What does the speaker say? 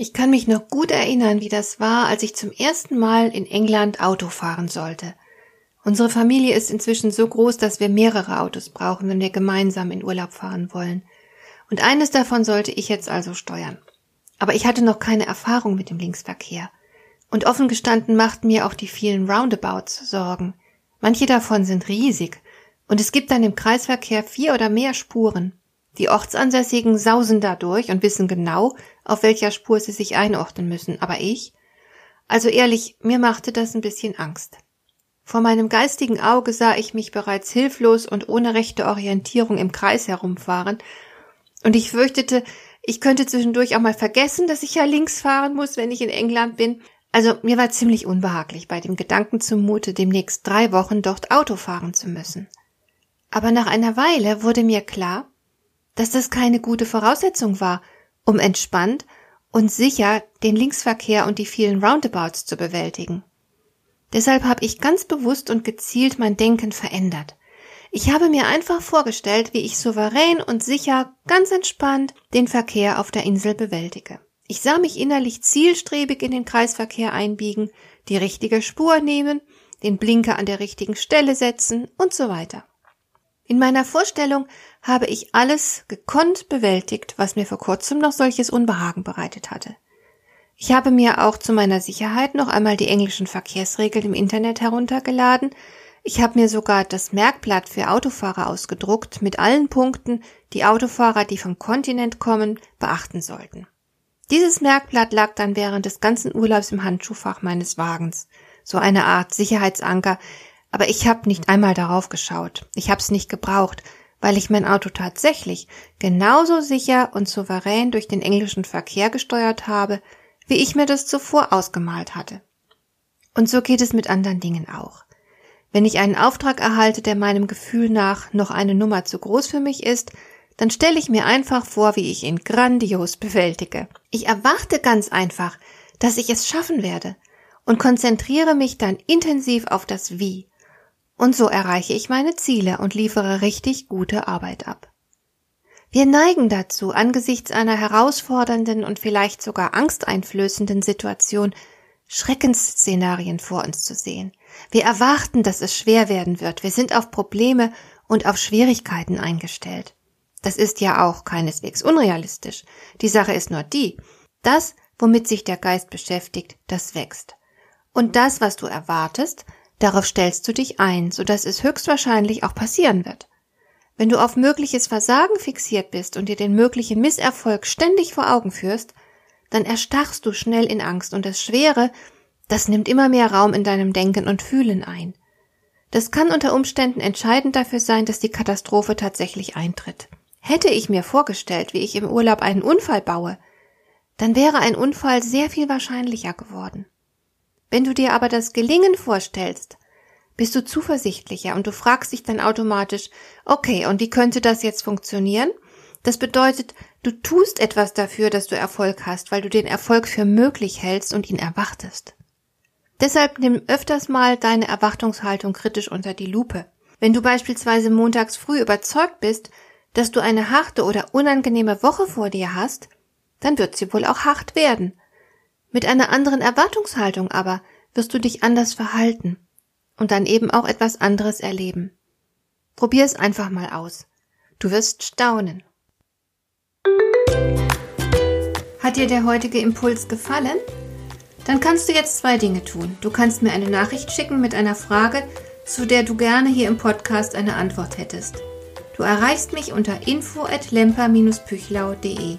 Ich kann mich noch gut erinnern, wie das war, als ich zum ersten Mal in England Auto fahren sollte. Unsere Familie ist inzwischen so groß, dass wir mehrere Autos brauchen, wenn wir gemeinsam in Urlaub fahren wollen. Und eines davon sollte ich jetzt also steuern. Aber ich hatte noch keine Erfahrung mit dem Linksverkehr. Und offen gestanden machten mir auch die vielen Roundabouts Sorgen. Manche davon sind riesig. Und es gibt dann im Kreisverkehr vier oder mehr Spuren. Die Ortsansässigen sausen da durch und wissen genau, auf welcher Spur sie sich einordnen müssen, aber ich? Also ehrlich, mir machte das ein bisschen Angst. Vor meinem geistigen Auge sah ich mich bereits hilflos und ohne rechte Orientierung im Kreis herumfahren, und ich fürchtete, ich könnte zwischendurch auch mal vergessen, dass ich ja links fahren muss, wenn ich in England bin. Also mir war ziemlich unbehaglich bei dem Gedanken zumute, demnächst drei Wochen dort Auto fahren zu müssen. Aber nach einer Weile wurde mir klar, dass das keine gute Voraussetzung war, um entspannt und sicher den Linksverkehr und die vielen Roundabouts zu bewältigen. Deshalb habe ich ganz bewusst und gezielt mein Denken verändert. Ich habe mir einfach vorgestellt, wie ich souverän und sicher, ganz entspannt den Verkehr auf der Insel bewältige. Ich sah mich innerlich zielstrebig in den Kreisverkehr einbiegen, die richtige Spur nehmen, den Blinker an der richtigen Stelle setzen und so weiter. In meiner Vorstellung habe ich alles gekonnt bewältigt, was mir vor kurzem noch solches Unbehagen bereitet hatte. Ich habe mir auch zu meiner Sicherheit noch einmal die englischen Verkehrsregeln im Internet heruntergeladen. Ich habe mir sogar das Merkblatt für Autofahrer ausgedruckt mit allen Punkten, die Autofahrer, die vom Kontinent kommen, beachten sollten. Dieses Merkblatt lag dann während des ganzen Urlaubs im Handschuhfach meines Wagens, so eine Art Sicherheitsanker, aber ich habe nicht einmal darauf geschaut. Ich habe es nicht gebraucht, weil ich mein Auto tatsächlich genauso sicher und souverän durch den englischen Verkehr gesteuert habe, wie ich mir das zuvor ausgemalt hatte. Und so geht es mit anderen Dingen auch. Wenn ich einen Auftrag erhalte, der meinem Gefühl nach noch eine Nummer zu groß für mich ist, dann stelle ich mir einfach vor, wie ich ihn grandios bewältige. Ich erwarte ganz einfach, dass ich es schaffen werde und konzentriere mich dann intensiv auf das Wie und so erreiche ich meine Ziele und liefere richtig gute Arbeit ab. Wir neigen dazu, angesichts einer herausfordernden und vielleicht sogar angsteinflößenden Situation Schreckensszenarien vor uns zu sehen. Wir erwarten, dass es schwer werden wird. Wir sind auf Probleme und auf Schwierigkeiten eingestellt. Das ist ja auch keineswegs unrealistisch. Die Sache ist nur die, das, womit sich der Geist beschäftigt, das wächst. Und das, was du erwartest, Darauf stellst du dich ein, so dass es höchstwahrscheinlich auch passieren wird. Wenn du auf mögliches Versagen fixiert bist und dir den möglichen Misserfolg ständig vor Augen führst, dann erstarrst du schnell in Angst und das Schwere, das nimmt immer mehr Raum in deinem Denken und Fühlen ein. Das kann unter Umständen entscheidend dafür sein, dass die Katastrophe tatsächlich eintritt. Hätte ich mir vorgestellt, wie ich im Urlaub einen Unfall baue, dann wäre ein Unfall sehr viel wahrscheinlicher geworden. Wenn du dir aber das Gelingen vorstellst, bist du zuversichtlicher und du fragst dich dann automatisch, okay, und wie könnte das jetzt funktionieren? Das bedeutet, du tust etwas dafür, dass du Erfolg hast, weil du den Erfolg für möglich hältst und ihn erwartest. Deshalb nimm öfters mal deine Erwartungshaltung kritisch unter die Lupe. Wenn du beispielsweise montags früh überzeugt bist, dass du eine harte oder unangenehme Woche vor dir hast, dann wird sie wohl auch hart werden. Mit einer anderen Erwartungshaltung aber wirst du dich anders verhalten und dann eben auch etwas anderes erleben. Probier es einfach mal aus. Du wirst staunen. Hat dir der heutige Impuls gefallen? Dann kannst du jetzt zwei Dinge tun. Du kannst mir eine Nachricht schicken mit einer Frage, zu der du gerne hier im Podcast eine Antwort hättest. Du erreichst mich unter info at lemper-püchlau.de.